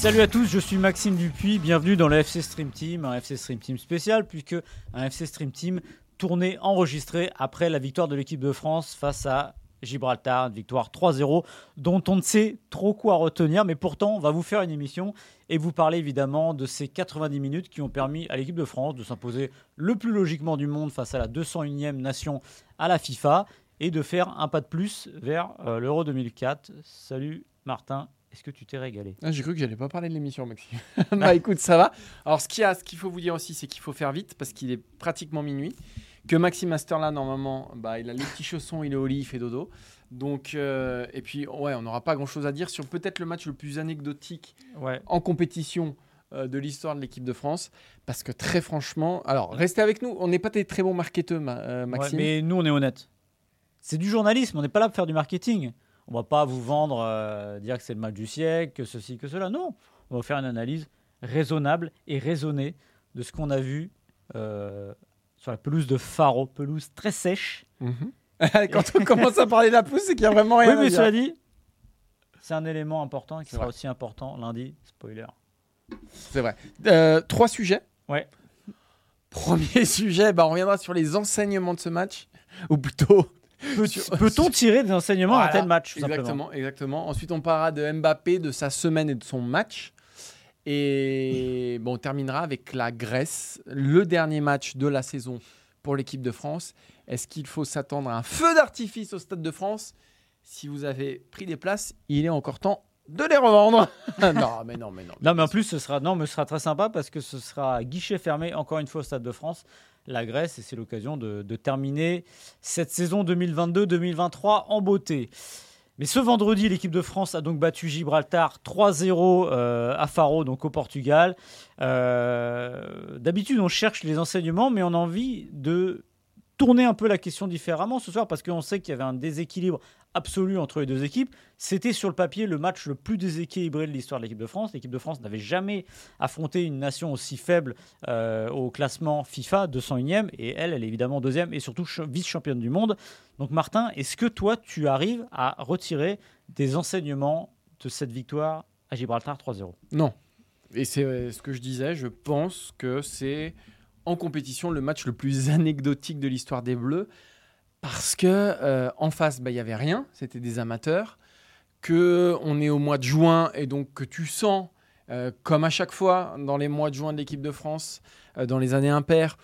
Salut à tous, je suis Maxime Dupuis, bienvenue dans le FC Stream Team, un FC Stream Team spécial puisque un FC Stream Team tourné, enregistré après la victoire de l'équipe de France face à Gibraltar, une victoire 3-0 dont on ne sait trop quoi retenir, mais pourtant on va vous faire une émission et vous parler évidemment de ces 90 minutes qui ont permis à l'équipe de France de s'imposer le plus logiquement du monde face à la 201e nation à la FIFA et de faire un pas de plus vers euh, l'Euro 2004. Salut Martin est-ce que tu t'es régalé ah, J'ai cru que j'allais pas parler de l'émission, Maxime. bah écoute, ça va. Alors, ce qu'il ce qu'il faut vous dire aussi, c'est qu'il faut faire vite parce qu'il est pratiquement minuit. Que Maxime Master là, normalement, bah, il a les petits chaussons, il est au lit, il fait dodo. Donc, euh, et puis, ouais, on n'aura pas grand chose à dire sur peut-être le match le plus anecdotique en compétition euh, de l'histoire de l'équipe de France. Parce que très franchement, alors, restez avec nous. On n'est pas des très bons marketeurs, euh, Maxime. mais nous, on est honnête. C'est du journalisme, on n'est pas là pour faire du marketing. On va pas vous vendre, euh, dire que c'est le match du siècle, que ceci, que cela. Non, on va faire une analyse raisonnable et raisonnée de ce qu'on a vu euh, sur la pelouse de Faro, pelouse très sèche. Mhm. Quand on commence à parler de la pelouse, c'est qu'il y a vraiment rien. Oui, mais cela dit, c'est un élément important qui sera aussi important lundi. Spoiler. C'est vrai. Euh, trois sujets. Ouais. Premier sujet, bah, on reviendra sur les enseignements de ce match, ou plutôt Peut-on tirer des enseignements à un tel match Exactement, exactement. Ensuite, on parlera de Mbappé, de sa semaine et de son match. Et bon, on terminera avec la Grèce, le dernier match de la saison pour l'équipe de France. Est-ce qu'il faut s'attendre à un feu d'artifice au Stade de France? Si vous avez pris des places, il est encore temps de les revendre. non, mais non, mais non. Non, mais en plus, ce sera, non, mais ce sera très sympa parce que ce sera guichet fermé encore une fois au Stade de France la Grèce et c'est l'occasion de, terminer cette saison 2022-2023 en beauté. Mais ce vendredi, l'équipe de France a donc battu Gibraltar 3-0 euh, à Faro, donc au Portugal. Euh, d'habitude, on cherche les enseignements, mais on a envie de tourner un peu la question différemment ce soir parce qu'on sait qu'il y avait un déséquilibre absolu entre les deux équipes. C'était sur le papier le match le plus déséquilibré de l'histoire de l'équipe de France. L'équipe de France n'avait jamais affronté une nation aussi faible euh, au classement FIFA, 201e, et elle, elle est évidemment deuxième et surtout vice-championne du monde. Donc Martin, est-ce que toi, tu arrives à retirer des enseignements de cette victoire à Gibraltar 3-0 Non. Et c'est euh, ce que je disais, je pense que c'est en compétition le match le plus anecdotique de l'histoire des Bleus parce que euh, en face, bah, il y avait rien, c'était des amateurs. Que on est au mois de juin et donc que tu sens, euh, comme à chaque fois dans les mois de juin de l'équipe de France, euh, dans les années impaires,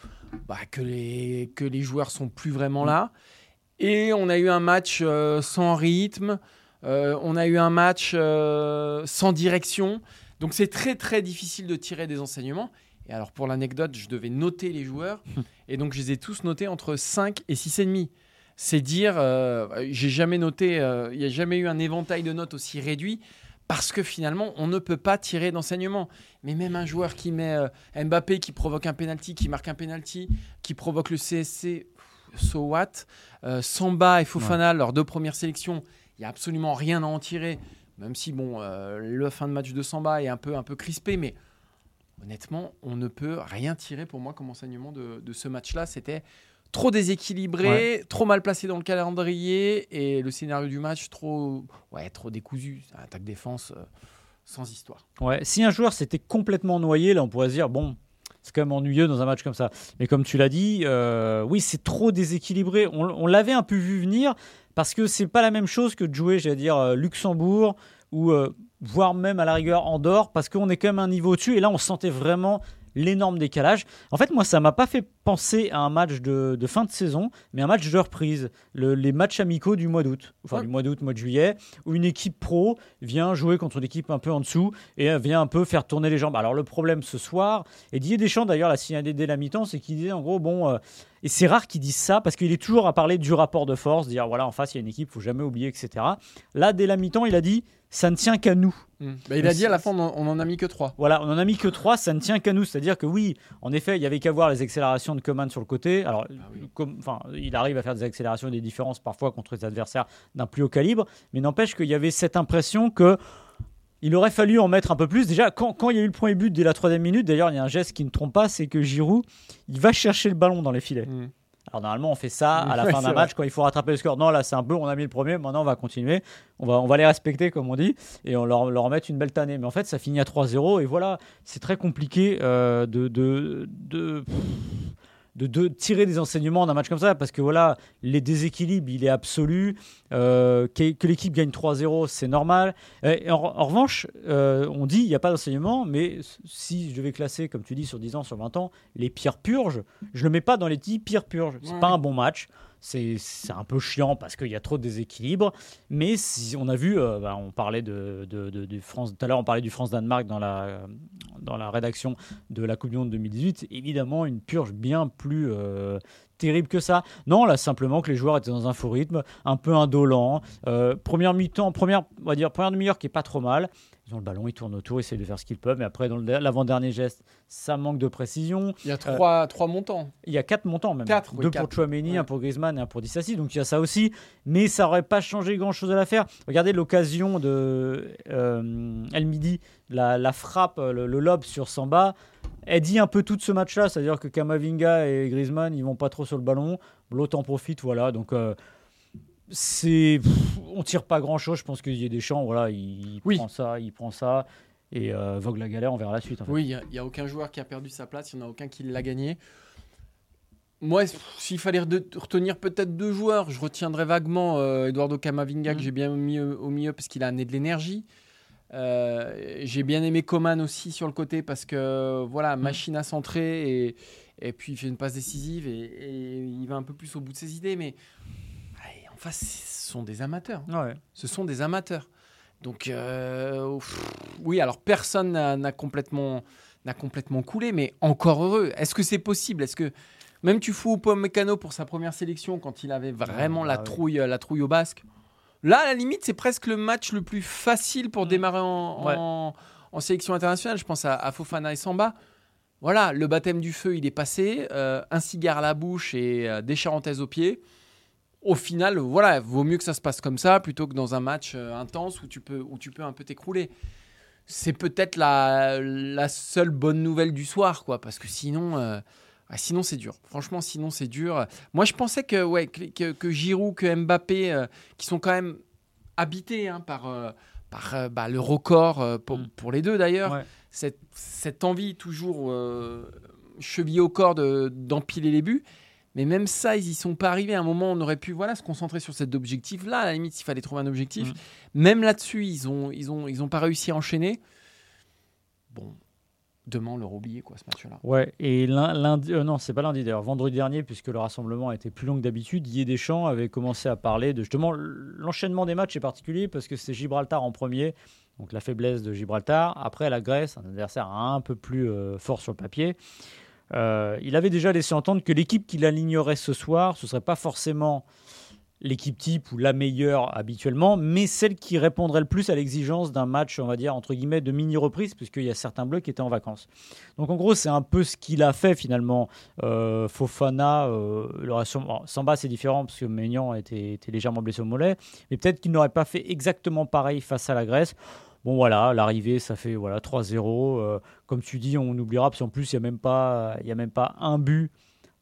bah, que les que les joueurs sont plus vraiment là. Et on a eu un match sans rythme, on a eu un match sans direction. Donc c'est très très difficile de tirer des enseignements. Et alors pour l'anecdote, je devais noter les joueurs. et donc je les ai tous notés entre 5 et 6,5 c'est dire, euh, j'ai jamais noté, euh, il n'y a jamais eu un éventail de notes aussi réduit parce que finalement, on ne peut pas tirer d'enseignement. Mais même un joueur qui met euh, Mbappé, qui provoque un penalty, qui marque un penalty, qui provoque le CSC, so what? Samba et Fofana, leurs deux premières sélections, il n'y a absolument rien à en tirer. Même si, bon, le fin de match de Samba est un peu, un peu crispé, mais honnêtement, on ne peut rien tirer pour moi comme enseignement de, de ce match-là. C'était trop déséquilibré, trop mal placé dans le calendrier et le scénario du match trop, ouais, trop décousu. Attaque-défense euh, sans histoire. Ouais, si un joueur s'était complètement noyé, là on pourrait se dire bon, c'est quand même ennuyeux dans un match comme ça. Mais comme tu l'as dit, euh, oui, c'est trop déséquilibré. On, l'avait un peu vu venir parce que c'est pas la même chose que de jouer, j'allais dire, euh, Luxembourg ou voire même à la rigueur Andorre parce qu'on est quand même un niveau au-dessus. Et là, on sentait vraiment l'énorme décalage. En fait, moi, ça m'a pas fait penser à un match de, de fin de saison, mais un match de reprise. Le- les matchs amicaux du mois d'août, enfin Ouais. du mois d'août, mois de juillet, où une équipe pro vient jouer contre une équipe un peu en dessous et euh, vient un peu faire tourner les jambes. Alors le problème ce soir, et Didier Deschamps d'ailleurs l'a signalé dès la mi-temps, c'est qu'il disait en gros, bon, euh, et c'est rare qu'il dise ça parce qu'il est toujours à parler du rapport de force, dire voilà, en face il y a une équipe, faut jamais oublier, etc. Là, dès la mi-temps, il a dit ça ne tient qu'à nous. Mm. Bah, il a dit à la fin, on en, on en a mis que 3. Voilà, on en a mis que 3, ça ne tient qu'à nous. C'est-à-dire que oui, en effet, il y avait qu'à voir les accélérations de Coman sur le côté. Alors, comme, enfin, il arrive à faire des accélérations et des différences parfois contre des adversaires d'un plus haut calibre, mais n'empêche qu'il y avait cette impression que il aurait fallu en mettre un peu plus. Déjà, quand, quand il y a eu le premier but dès la troisième minute, d'ailleurs, il y a un geste qui ne trompe pas, c'est que Giroud, il va chercher le ballon dans les filets. Mm. Alors normalement, on fait ça à la Ouais, fin d'un vrai. match quand il faut rattraper le score. Non, là, c'est un peu, on a mis le premier, maintenant on va continuer. On va, on va les respecter, comme on dit, et on leur, leur mettre une belle tannée. Mais en fait, ça finit à 3-0, et voilà, c'est très compliqué euh, de, de, de, de, de tirer des enseignements d'un match comme ça, parce que voilà, les déséquilibres, il est absolu. Euh, que que l'équipe gagne 3-0, c'est normal. Et en, en revanche, euh, on dit il n'y a pas d'enseignement, mais si je devais classer, comme tu dis, sur 10 ans, sur 20 ans, les pires purges, je le mets pas dans les 10 pires purges. C'est Ouais. pas un bon match. C'est un peu chiant parce qu'il y a trop de déséquilibre. Mais on a vu, euh, bah, on parlait de, France, tout à l'heure on parlait du France-Danemark dans la, dans la rédaction de la Coupe du Monde 2018. Évidemment, une purge bien plus euh, terrible que ça. Non, là simplement que les joueurs étaient dans un faux rythme, un peu indolent. Euh, première mi-temps, première, première demi-heure qui est pas trop mal. Ils ont le ballon, ils tournent autour, ils essaient de faire ce qu'ils peuvent. Mais après, dans l'avant-dernier geste, ça manque de précision. Il y a 3 trois montants. Il y a quatre montants même. Quatre, Deux pour Chouameni, Ouais. un pour Griezmann et un pour Dissassi. Donc il y a ça aussi. Mais ça n'aurait pas changé grand-chose à l'affaire. Regardez l'occasion de euh, El Midi, la, la frappe, le, le lob sur Samba. Elle dit un peu tout de ce match-là. C'est-à-dire que Kamavinga et Griezmann, ils vont pas trop sur le ballon. L'autre en profite. Voilà. Donc... euh, c'est on tire pas grand chose je pense qu'il y a des champs voilà il Oui. prend ça il prend ça et euh, vogue la galère on verra la suite en fait. Oui, il n'y a, aucun joueur qui a perdu sa place, il n'y en a aucun qui l'a gagné. Moi, s'il fallait retenir peut-être deux joueurs, je retiendrais vaguement euh, Eduardo Camavinga, que Mhm. j'ai bien mis au, au milieu parce qu'il a amené de l'énergie. Euh, j'ai bien aimé Coman aussi sur le côté parce que, voilà, machine à centrer et, et puis il fait une passe décisive et, et il va un peu plus au bout de ses idées. Mais en face, ce sont des amateurs Ouais. ce sont des amateurs. Donc, euh, pff, oui, alors personne n'a complètement, complètement coulé, mais encore heureux. Est-ce que c'est possible? Est-ce que même tu fous au Mécano pour sa première sélection quand il avait vraiment bah la, oui. trouille, la trouille au basque? Là, à la limite, c'est presque le match le plus facile pour Mm. démarrer en, Ouais. en- en sélection internationale. Je pense à, à Fofana et Samba. Voilà, le baptême du feu, il est passé. euh, un cigare à la bouche et euh, des charentaises aux pieds au final, voilà, vaut mieux que ça se passe comme ça plutôt que dans un match euh, intense où tu peux, où tu peux un peu t'écrouler. C'est peut-être la, la seule bonne nouvelle du soir, quoi, parce que sinon, euh, ah, sinon c'est dur. Franchement, sinon c'est dur. Moi, je pensais que, ouais, que, que, que Giroud, que Mbappé, euh, qui sont quand même habités hein, par, par bah, le record pour, Mm. pour les deux d'ailleurs, Ouais. cette, cette envie toujours chevillée au corps de- d'empiler les buts. Mais même ça, ils y sont pas arrivés. À un moment, on aurait pu voilà, se concentrer sur cet objectif-là. À la limite, s'il fallait trouver un objectif. Mm. Même là-dessus, ils ont, ils, ont, ils ont pas réussi à enchaîner. Bon, demain, on leur oublié quoi, ce match-là. Ouais, et lun- lundi, euh, non, c'est pas lundi d'ailleurs, vendredi dernier, puisque le rassemblement été plus long que d'habitude, Didier Deschamps avait commencé à parler de justement l'enchaînement des matchs est particulier parce que c'est Gibraltar en premier, donc la faiblesse de Gibraltar. Après la Grèce, un adversaire un peu plus euh, fort sur le papier. Euh, il avait déjà laissé entendre que l'équipe qu'il alignerait ce soir, ce serait pas forcément l'équipe type ou la meilleure habituellement, mais celle qui répondrait le plus à l'exigence d'un match, on va dire, entre guillemets, de mini-reprise, puisqu'il y a certains bleus qui étaient en vacances. Donc en gros, c'est un peu ce qu'il a fait finalement. Euh, Fofana, euh, Samba, c'est différent, parce que Maignan était légèrement blessé au mollet, mais peut-être qu'il n'aurait pas fait exactement pareil face à la Grèce. Bon voilà, l'arrivée, ça fait voilà 3-0. Euh, comme tu dis, on oubliera, parce qu'en plus, il n'y a, même pas- y a même pas un but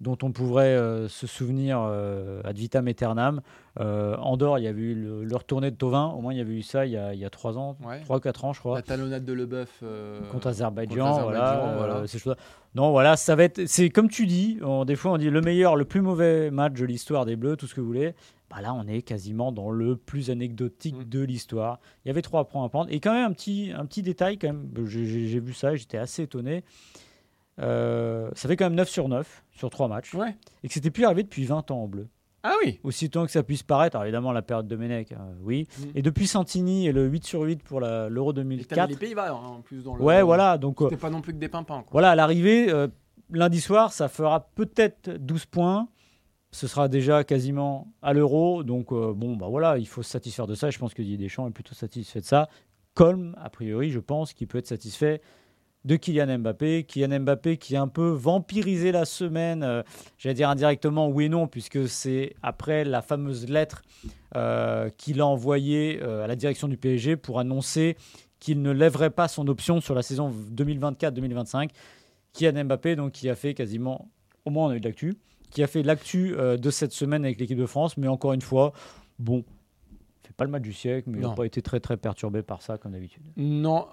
dont on pourrait euh, se souvenir euh, ad vitam aeternam. Euh, Andorre, il y avait eu le, le retourné de Tovin, au moins il y avait eu ça il y a, il y a 3 ans, Ouais. 3-4 ans je crois La talonnade de Leboeuf. euh, contre Azerbaïdjan, contre voilà, Azerbaïdjan, voilà. ces. Non, voilà, ça va être. C'est comme tu dis. on- des fois, on dit le meilleur, le plus mauvais match de l'histoire des Bleus, tout ce que vous voulez. Bah là, on est quasiment dans le plus anecdotique Mm. de l'histoire. Il y avait trois points à prendre. Et quand même un petit, un petit détail quand même. J'ai vu ça, et j'étais assez étonné. euh, ça fait quand même 9 sur 9 sur 3 matchs. Ouais. Et que c'était plus arrivé depuis 20 ans en bleu. Ah oui. Aussitôt que ça puisse paraître, alors évidemment la période de Menech, euh, oui. Mhm. Et depuis Santini et le 8 sur 8 pour l'Euro Et t'avais 2004. les Pays-Bas hein, en plus dans le. Ouais, voilà. Donc euh, C'était pas non plus que des pimpins. Quoi. voilà, à l'arrivée, euh, lundi soir, ça fera peut-être 12 points. Ce sera déjà quasiment à l'euro. Donc, euh, bon, bah voilà, il faut se satisfaire de ça. Je pense que Didier Deschamps est plutôt satisfait de ça. Colm, a priori, je pense qu'il peut être satisfait de Kylian Mbappé. Kylian Mbappé qui a un peu vampirisé la semaine, euh, j'allais dire indirectement, oui et non, puisque c'est après la fameuse lettre euh, qu'il a envoyée à la direction du PSG pour annoncer qu'il ne lèverait pas son option sur la saison 2024-2025. Kylian Mbappé, donc, qui a fait quasiment, au moins on a eu de l'actu, qui a fait l'actu euh, de cette semaine avec l'équipe de France, mais encore une fois, bon, fait pas le match du siècle, mais il n'a pas été très très perturbé par ça comme d'habitude. Non.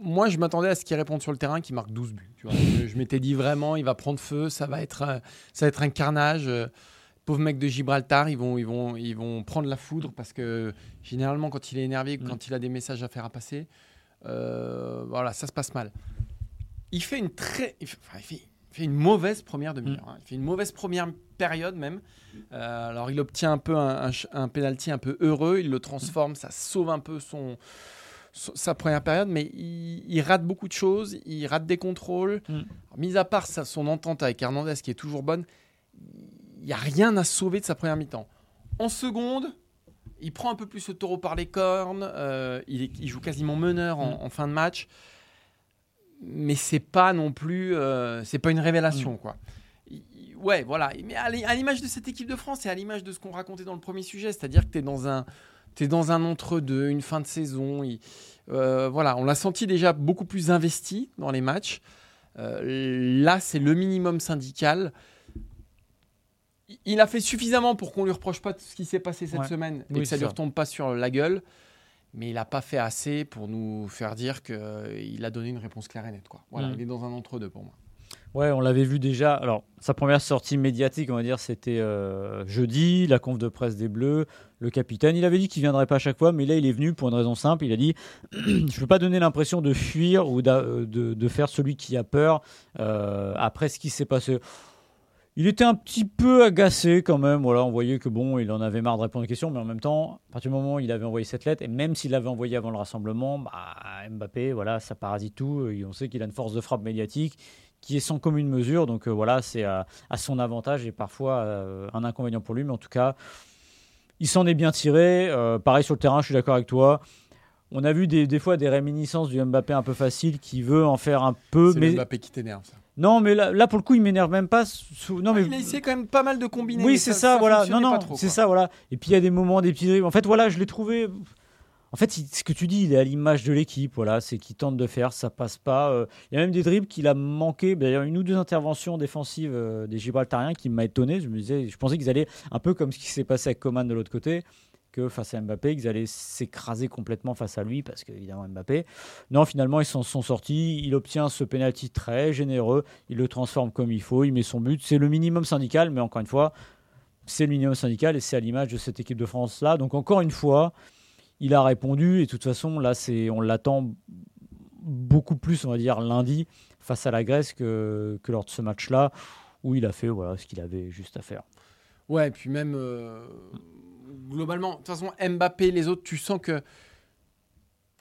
Moi, je m'attendais à ce qu'il réponde sur le terrain, qu'il marque 12 buts. tu vois. je je m'étais dit vraiment, il va prendre feu, ça va être, euh, ça va être un carnage. euh, Pauvre mec de Gibraltar, ils vont, ils, vont, ils vont prendre la foudre parce que généralement, quand il est énervé, Mm. quand il a des messages à faire à passer, euh, voilà, ça se passe mal. Il fait une très, il fait, enfin, il fait- il fait une mauvaise première demi-heure. hein. Il fait une mauvaise première période même. Euh, alors, il obtient un peu un, un, un penalty un peu heureux, il le transforme, ça sauve un peu son, son- sa première période, mais il, il rate beaucoup de choses, il rate des contrôles. Mm. Alors, mis à part son entente avec Hernandez qui est toujours bonne, il n'y a rien à sauver de sa première mi-temps. En seconde, il prend un peu plus le taureau par les cornes, euh, il, est- il joue quasiment meneur en, en fin de match, mais c'est pas non plus, euh, c'est pas une révélation quoi. Il- il- Ouais, voilà. Mais à l'i- à l'image de cette équipe de France et à l'image de ce qu'on racontait dans le premier sujet, c'est-à-dire que tu es dans un, t'es dans un entre-deux, une fin de saison. euh, voilà, on l'a senti déjà beaucoup plus investi dans les matchs. Euh, là, c'est le minimum syndical. Il- a fait suffisamment pour qu'on lui reproche pas tout ce qui s'est passé cette Ouais. semaine et Oui, que ça lui retombe pas sur la gueule. Mais il n'a pas fait assez pour nous faire dire qu'il a donné une réponse claire et nette. Quoi. Voilà, Mm. il est dans un entre-deux pour moi. Ouais, on l'avait vu déjà. Alors, sa première sortie médiatique, on va dire, c'était euh, jeudi, la conf de presse des Bleus. Le capitaine, il avait dit qu'il viendrait pas à chaque fois, mais là, il est venu pour une raison simple. Il a dit Je veux pas donner l'impression de fuir ou euh, de, de faire celui qui a peur euh, après ce qui s'est passé. Il était un petit peu agacé quand même. Voilà, on voyait que bon, il en avait marre de répondre aux questions, mais en même temps, à partir du moment où il avait envoyé cette lettre, et même s'il l'avait envoyé avant le rassemblement, bah, Mbappé, voilà, ça parasite tout. Et on sait qu'il a une force de frappe médiatique qui est sans commune mesure. Donc euh, voilà, c'est à, à son avantage et parfois euh, un inconvénient pour lui. Mais en tout cas, il s'en est bien tiré. Euh, pareil sur le terrain, je suis d'accord avec toi. On a vu des, des fois des réminiscences du Mbappé un peu facile qui veut en faire un peu. C'est Mais le Mbappé qui t'énerve, ça. non, mais là, là, pour le coup, il m'énerve même pas. sous- Non, mais Ah, il a essayé quand même pas mal de combiner. oui, mais c'est ça, voilà. Non, non, c'est ça, voilà. Et puis il y a des moments, des petits dribbles. En fait, voilà, je l'ai trouvé. En fait, il- ce que tu dis, il est à l'image de l'équipe. Voilà, c'est qu'il tente de faire, ça passe pas. Euh, Il y a même des dribbles qu'il a manqué. D'ailleurs, une ou deux interventions défensives euh, des Gibraltariens qui m'a étonné. Je me disais, je pensais qu'ils allaient un peu comme ce qui s'est passé avec Coman de l'autre côté, que face à Mbappé, qu'ils allaient s'écraser complètement face à lui, parce qu'évidemment Mbappé. Non, finalement, ils s'en sont sortis. Il obtient ce penalty très généreux. Il le transforme comme il faut. Il met son but. C'est le minimum syndical, mais encore une fois, c'est le minimum syndical et c'est à l'image de cette équipe de France là. Donc encore une fois, il a répondu et de toute façon là, c'est on l'attend beaucoup plus, on va dire lundi face à la Grèce que, que lors de ce match-là où il a fait voilà ce qu'il avait juste à faire. Ouais, et puis même euh, globalement, de toute façon, Mbappé, les autres, tu sens que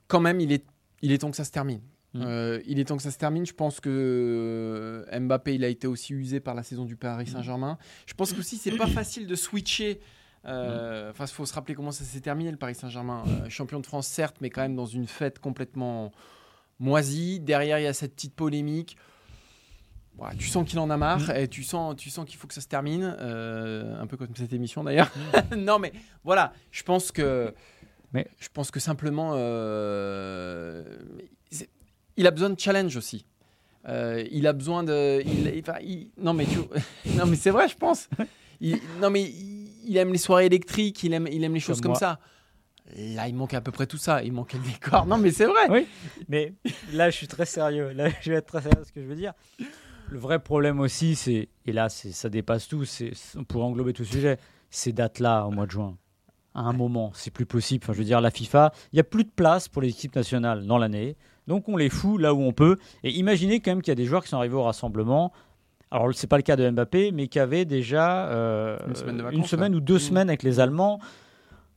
quand même, il est, il est temps que ça se termine. Mm. Euh, il est temps que ça se termine. Je pense que euh, Mbappé, il a été aussi usé par la saison du Paris Saint-Germain. Je pense qu'aussi, c'est pas facile de switcher. euh, Enfin, il faut se rappeler comment ça s'est terminé, le Paris Saint-Germain. Euh, champion de France, certes, mais quand même dans une fête complètement moisie. Derrière, il y a cette petite polémique. Voilà, tu sens qu'il en a marre et tu sens, tu sens qu'il faut que ça se termine. euh, un peu comme cette émission d'ailleurs. non, mais voilà, je pense que. Mais- je pense que simplement. euh, il a besoin de challenge aussi. Euh, il a besoin de. il- enfin, il- non, mais tu- non, mais c'est vrai, je pense. Il, non, mais il, aime les soirées électriques, il aime, il aime les choses Comme ça. Là, il manque à peu près tout ça. Il manquait le décor. Non, mais c'est vrai. Oui, mais là je suis très sérieux. Là je vais être très sérieux. Ce que je veux dire, le vrai problème aussi, c'est et là ça dépasse tout. C'est pour englober tout le sujet, ces dates-là au mois de juin. À un moment, c'est plus possible. Enfin, je veux dire, la FIFA, il n'y a plus de place pour les équipes nationales dans l'année. Donc on les fout là où on peut. Et imaginez quand même qu'il y a des joueurs qui sont arrivés au rassemblement. Alors c'est pas le cas de Mbappé, mais qui avaient déjà euh, Une semaine de une vacances, semaine ouais. ou deux Mmh. semaines avec les Allemands.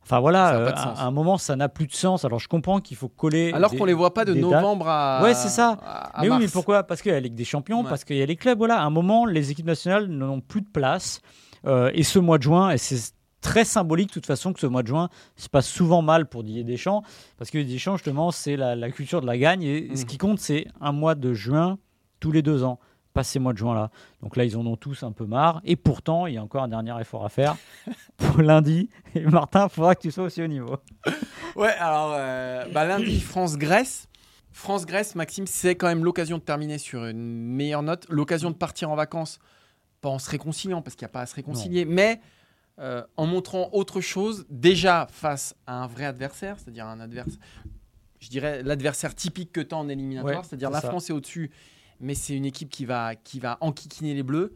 Enfin voilà, euh, à un moment ça n'a plus de sens. Alors je comprends qu'il faut coller. Alors qu'on les voit pas de dates. novembre à. Ouais, c'est ça. à- à Mais oui, mais pourquoi? Parce qu'il y a la Ligue des Champions, Ouais. parce qu'il y a les clubs. Voilà, à un moment, les équipes nationales n'ont plus de place. Euh, et ce mois de juin, et c'est très symbolique de toute façon que ce mois de juin se passe souvent mal pour Didier Deschamps, parce que Didier Deschamps, justement, c'est la, la culture de la gagne. Et ce qui compte, c'est un mois de juin tous les deux ans. Pas ces mois de juin-là. Donc là, ils en ont tous un peu marre. Et pourtant, il y a encore un dernier effort à faire pour lundi. Et Martin, il faudra que tu sois aussi au niveau. Ouais, alors euh, bah, lundi, France-Grèce. France-Grèce, Maxime, c'est quand même l'occasion de terminer sur une meilleure note. L'occasion de partir en vacances, pas en se réconciliant, parce qu'il n'y a pas à se réconcilier, mais euh, en montrant autre chose, déjà face à un vrai adversaire, c'est-à-dire un adversaire, je dirais l'adversaire typique que tu as en éliminatoire, Ouais, c'est-à dire c'est la ça. France est au-dessus, mais c'est une équipe qui va, qui va enquiquiner les Bleus.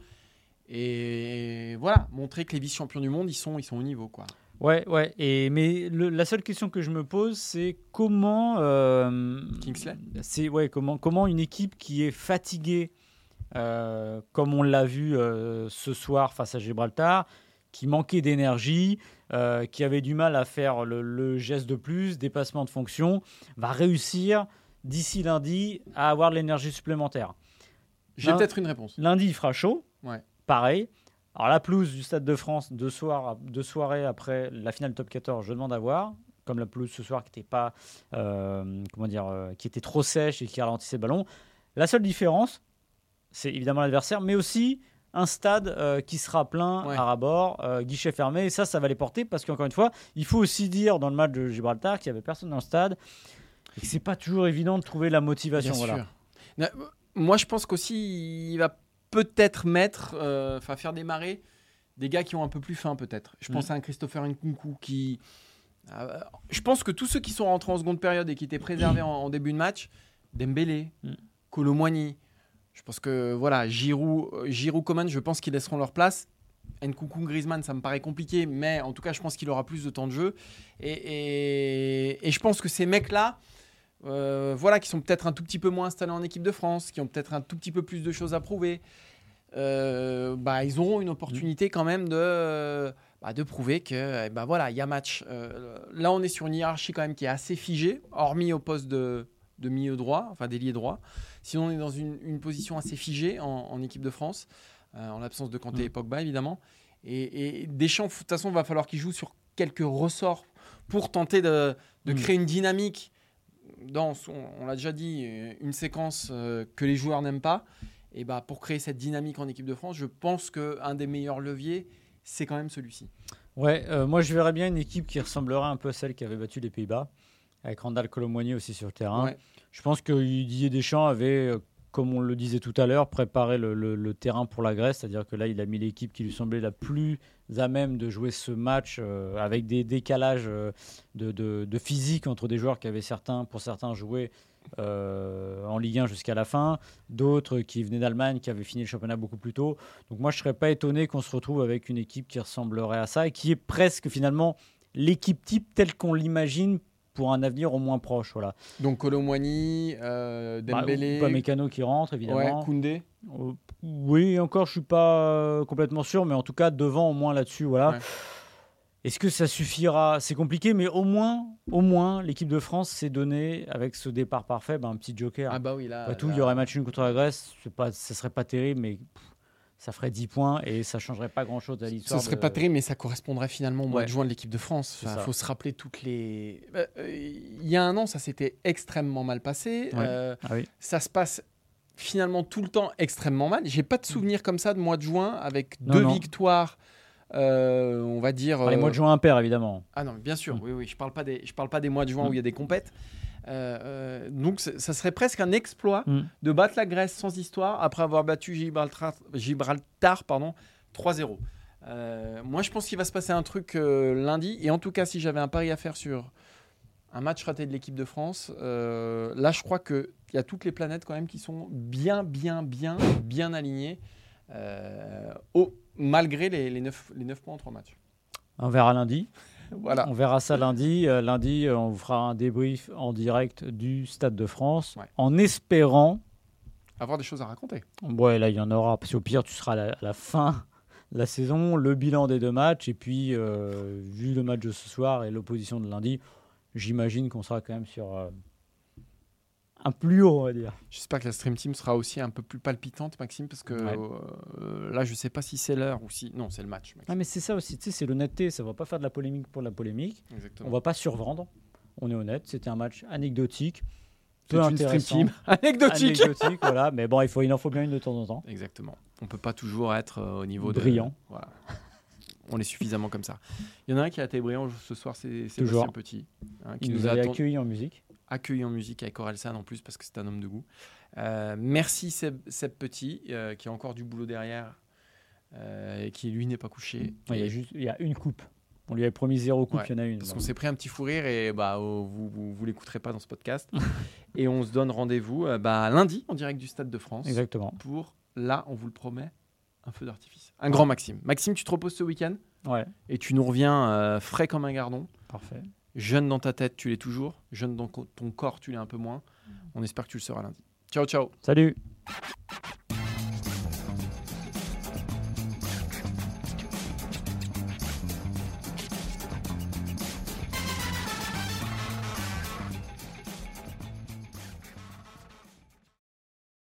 Et voilà, montrer que les vice-champions du monde, ils sont, ils sont au niveau. quoi. Ouais, ouais. Et, mais le- la seule question que je me pose, c'est comment. euh, Kingsley c'est ouais, comment, comment une équipe qui est fatiguée, euh, comme on l'a vu euh, ce soir face à Gibraltar, qui manquait d'énergie, qui avait du mal à faire le, le geste de plus, dépassement de fonction, va réussir d'ici lundi à avoir de l'énergie supplémentaire. J'ai peut-être une réponse. Lundi, il fera chaud. Ouais. Pareil. Alors, la pelouse du Stade de France, deux, soirs, deux soirées après la finale top 14, je demande à voir. Comme la pelouse ce soir qui était pas, euh, comment dire, euh, qui était trop sèche et qui ralentissait le ballon. La seule différence, c'est évidemment l'adversaire, mais aussi un stade euh, qui sera plein Ouais. à rabord, euh, guichet fermé. Et ça, ça va les porter parce qu'encore une fois, il faut aussi dire dans le match de Gibraltar qu'il n'y avait personne dans le stade et que c'est pas toujours évident de trouver la motivation. Bien voilà. sûr. Euh, Moi, je pense qu'aussi, il va peut-être mettre, euh, enfin faire démarrer des gars qui ont un peu plus faim, peut-être. Je Mm. pense à un Christopher Nkunku qui. euh, je pense que tous ceux qui sont rentrés en seconde période et qui étaient préservés en, en début de match, Dembélé, Mm. Colomwani, je pense que voilà, Giroud, Giroud Coman, je pense qu'ils laisseront leur place. Nkunku, Griezmann, ça me paraît compliqué, mais en tout cas, je pense qu'il aura plus de temps de jeu. Et, et- et je pense que ces mecs-là, euh, voilà, qui sont peut-être un tout petit peu moins installés en équipe de France, qui ont peut-être un tout petit peu plus de choses à prouver, euh, bah, ils auront une opportunité quand même de, bah, de prouver que, eh ben voilà, il y a match. Euh, là, on est sur une hiérarchie quand même qui est assez figée, hormis au poste de, de milieu droit, enfin d'ailier droit. Sinon, on est dans une, une position assez figée en, en équipe de France, euh, en l'absence de Kanté Mm. et Pogba, évidemment. Et, et Deschamps, de toute façon, va falloir qu'il joue sur quelques ressorts pour tenter de, de Mm. créer une dynamique dans, son- on l'a déjà dit, euh, une séquence euh, que les joueurs n'aiment pas. Et bah, pour créer cette dynamique en équipe de France, je pense qu'un des meilleurs leviers, c'est quand même celui-ci. Ouais, euh, moi je verrais bien une équipe qui ressemblerait un peu à celle qui avait battu les Pays-Bas, avec Randall Colomwani aussi sur le terrain. Ouais. Je pense que Didier Deschamps avait, comme on le disait tout à l'heure, préparé le, terrain pour la Grèce, c'est-à-dire que là il a mis l'équipe qui lui semblait la plus à même de jouer ce match euh, avec des décalages euh, de, physique entre des joueurs qui avaient certains, pour certains, joué euh, en Ligue 1 jusqu'à la fin, d'autres qui venaient d'Allemagne, qui avaient fini le championnat beaucoup plus tôt. Donc moi je serais pas étonné qu'on se retrouve avec une équipe qui ressemblerait à ça et qui est presque finalement l'équipe type telle qu'on l'imagine pour un avenir au moins proche. Voilà. Donc Colomwani, euh, Bah, Dembélé, ou pas Mécano qui rentre évidemment. ouais, Koundé. Euh, oui, encore je suis pas euh, complètement sûr, mais en tout cas devant au moins là-dessus. Voilà. Ouais. Est-ce que ça suffira? C'est compliqué, mais au moins, au moins, l'équipe de France s'est donné avec ce départ parfait ben, un petit joker. Ah bah oui, là. Après tout, il y aurait match nul contre la Grèce, c'est pas, ça serait pas terrible, mais pff, ça ferait 10 points et ça changerait pas grand-chose à Ce l'histoire. serait de- pas terrible, mais ça correspondrait finalement au mois Ouais. de juin de l'équipe de France. Il faut se rappeler toutes les. Euh, euh, Il y a un an, ça s'était extrêmement mal passé. Ouais. Euh, Ah oui. ça se passe finalement tout le temps extrêmement mal. J'ai pas de souvenir comme ça de mois de juin avec Non, deux non. victoires. euh, on va dire. Enfin, les mois de juin impair évidemment. Ah non, mais bien sûr, Mm. oui, oui. Je parle pas des, je parle pas des mois de juin Mm. où il y a des compètes. Euh, euh, donc, ça serait presque un exploit Mm. de battre la Grèce sans histoire après avoir battu Gibraltar, Gibraltar pardon, 3-0. Euh, moi, je pense qu'il va se passer un truc euh, lundi. Et en tout cas, si j'avais un pari à faire sur un match raté de l'équipe de France, là, je crois qu'il y a toutes les planètes quand même qui sont bien, bien, bien, bien alignées, au- malgré les, les, 9, les 9 points en 3 matchs. On verra lundi. Voilà. On verra ça lundi. Euh, lundi, euh, on vous fera un débrief en direct du Stade de France, Ouais. en espérant. Avoir des choses à raconter. Ouais, là, il y en aura. Parce qu'au pire, tu seras à la, à la fin de la saison, le bilan des deux matchs, et puis, euh, vu le match de ce soir et l'opposition de lundi, j'imagine qu'on sera quand même sur euh, un plus haut, on va dire. J'espère que la Stream Team sera aussi un peu plus palpitante, Maxime, parce que Ouais. euh, là, je sais pas si c'est l'heure ou si. Non, c'est le match. Maxime. Ah, mais c'est ça aussi, tu sais, c'est l'honnêteté. Ça va pas faire de la polémique pour la polémique. Exactement. On va pas survendre. On est honnête. C'était un match anecdotique. Peu une Stream. Team anecdotique. Anecdotique, voilà. Mais bon, il, faut, il en faut bien une de temps en temps. Exactement. On peut pas toujours être euh, au niveau Brillant. de. Voilà. On est suffisamment comme ça. Il y en a un qui a été brillant ce soir, c'est. Sébastien Petit, hein, qui nous, nous a accueillis en musique. Accueilli en musique avec Orelsan en plus parce que c'est un homme de goût. Euh, merci Seb, Seb Petit, euh, qui a encore du boulot derrière euh, et qui lui n'est pas couché. Ouais, il, y a Et- juste, il y a une coupe. On lui avait promis zéro coupe, Ouais, il y en a une. Parce qu'on s'est pris un petit fou rire et bah, oh, vous vous, vous l'écouterez pas dans ce podcast. et on se donne rendez-vous bah, lundi en direct du Stade de France Exactement. pour, là, on vous le promet, un feu d'artifice. Un grand Maxime. Maxime, tu te reposes ce week-end? Ouais, et tu nous reviens frais comme un gardon. parfait. Jeune dans ta tête, tu l'es toujours. Jeune dans ton corps, tu l'es un peu moins. On espère que tu le seras lundi. Ciao, ciao. Salut